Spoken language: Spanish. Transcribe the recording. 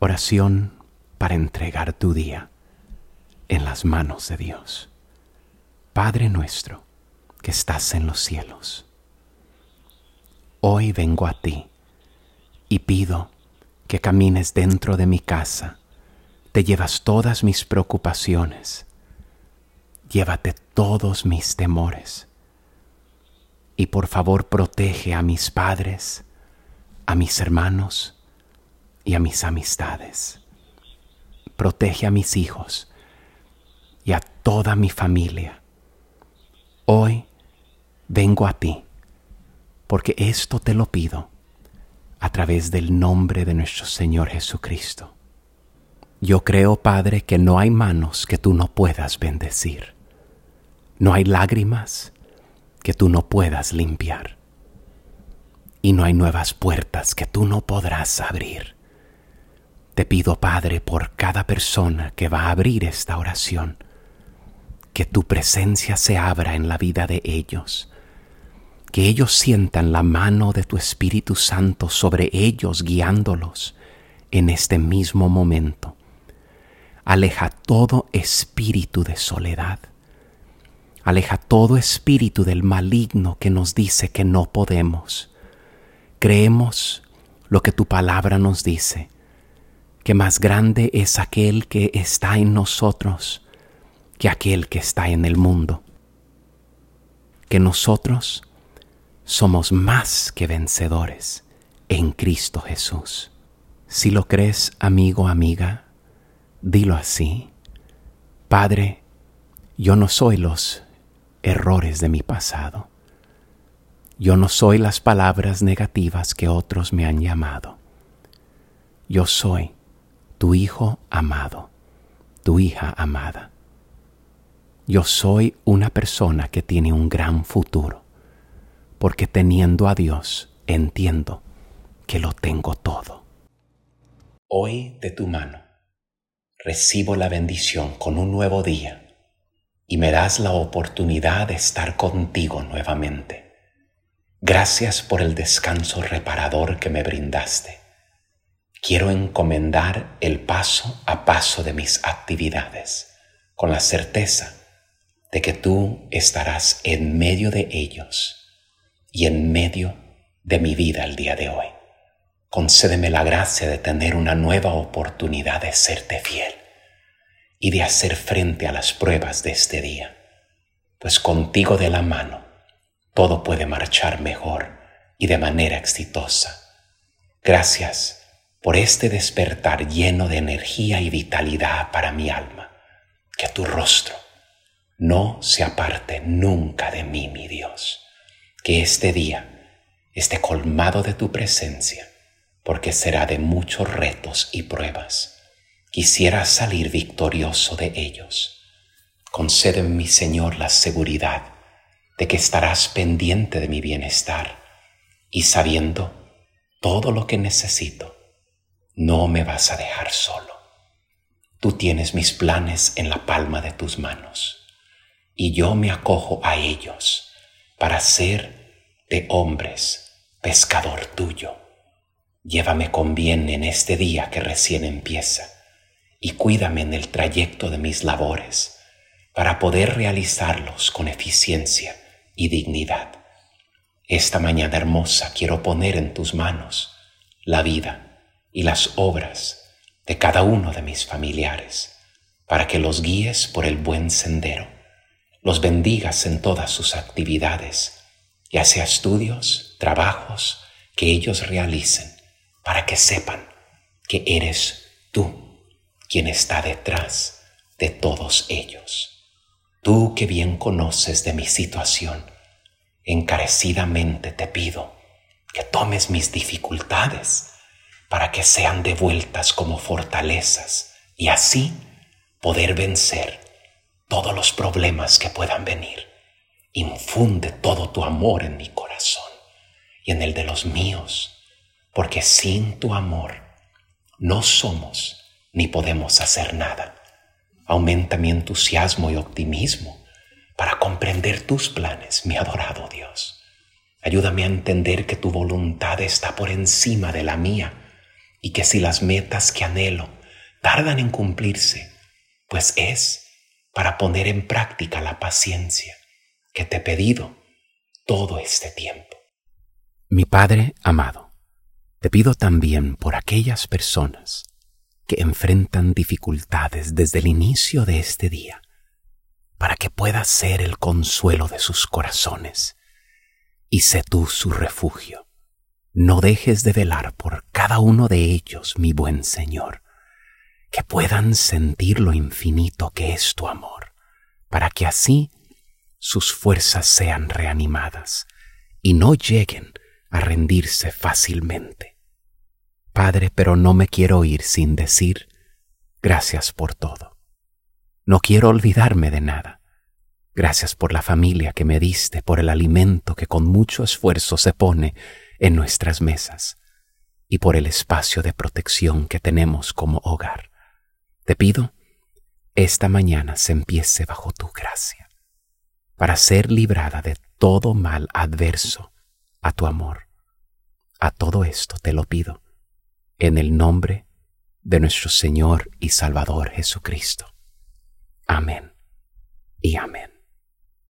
Oración para entregar tu día en las manos de Dios. Padre nuestro que estás en los cielos, hoy vengo a ti y pido que camines dentro de mi casa. Te llevas todas mis preocupaciones. Llévate todos mis temores. Y por favor protege a mis padres, a mis hermanos y a mis amistades. Protege a mis hijos y a toda mi familia. Hoy vengo a ti porque esto te lo pido a través del nombre de nuestro Señor Jesucristo. Yo creo, Padre, que no hay manos que tú no puedas bendecir. No hay lágrimas que tú no puedas limpiar. Y no hay nuevas puertas que tú no podrás abrir. Te pido, Padre, por cada persona que va a abrir esta oración, que tu presencia se abra en la vida de ellos que ellos sientan la mano de tu Espíritu Santo sobre ellos guiándolos en este mismo momento. Aleja todo espíritu de soledad. Aleja todo espíritu del maligno que nos dice que no podemos. Creemos lo que tu palabra nos dice, que más grande es aquel que está en nosotros que aquel que está en el mundo. Que nosotros somos más que vencedores en Cristo Jesús. Si lo crees, amigo, amiga, dilo así. Padre, yo no soy los errores de mi pasado. Yo no soy las palabras negativas que otros me han llamado. Yo soy tu hijo amado, tu hija amada. Yo soy una persona que tiene un gran futuro porque teniendo a Dios entiendo que lo tengo todo. Hoy de tu mano recibo la bendición con un nuevo día y me das la oportunidad de estar contigo nuevamente. Gracias por el descanso reparador que me brindaste. Quiero encomendar el paso a paso de mis actividades con la certeza de que tú estarás en medio de ellos y en medio de mi vida el día de hoy. Concédeme la gracia de tener una nueva oportunidad de serte fiel y de hacer frente a las pruebas de este día, pues contigo de la mano todo puede marchar mejor y de manera exitosa. Gracias por este despertar lleno de energía y vitalidad para mi alma. Que tu rostro no se aparte nunca de mí, mi Dios que este día esté colmado de tu presencia, porque será de muchos retos y pruebas. Quisiera salir victorioso de ellos. Concédeme, mi Señor, la seguridad de que estarás pendiente de mi bienestar y sabiendo todo lo que necesito, no me vas a dejar solo. Tú tienes mis planes en la palma de tus manos y yo me acojo a ellos para ser de hombres, pescador tuyo. Llévame con bien en este día que recién empieza y cuídame en el trayecto de mis labores para poder realizarlos con eficiencia y dignidad. Esta mañana hermosa quiero poner en tus manos la vida y las obras de cada uno de mis familiares para que los guíes por el buen sendero, los bendigas en todas sus actividades ya sea estudios, trabajos que ellos realicen, para que sepan que eres tú quien está detrás de todos ellos. Tú que bien conoces de mi situación, encarecidamente te pido que tomes mis dificultades para que sean devueltas como fortalezas y así poder vencer todos los problemas que puedan venir. Infunde todo tu amor en mi corazón y en el de los míos, porque sin tu amor no somos ni podemos hacer nada. Aumenta mi entusiasmo y optimismo para comprender tus planes, mi adorado Dios. Ayúdame a entender que tu voluntad está por encima de la mía y que si las metas que anhelo tardan en cumplirse, pues es para poner en práctica la paciencia que te he pedido todo este tiempo. Mi Padre amado, te pido también por aquellas personas que enfrentan dificultades desde el inicio de este día, para que pueda ser el consuelo de sus corazones y sé tú su refugio. No dejes de velar por cada uno de ellos, mi buen Señor, que puedan sentir lo infinito que es tu amor, para que así sus fuerzas sean reanimadas y no lleguen a rendirse fácilmente. Padre, pero no me quiero ir sin decir gracias por todo. No quiero olvidarme de nada. Gracias por la familia que me diste, por el alimento que con mucho esfuerzo se pone en nuestras mesas y por el espacio de protección que tenemos como hogar. Te pido, esta mañana se empiece bajo tu gracia, para ser librada de todo mal adverso a tu amor. A todo esto te lo pido en el nombre de nuestro Señor y Salvador Jesucristo. Amén y amén.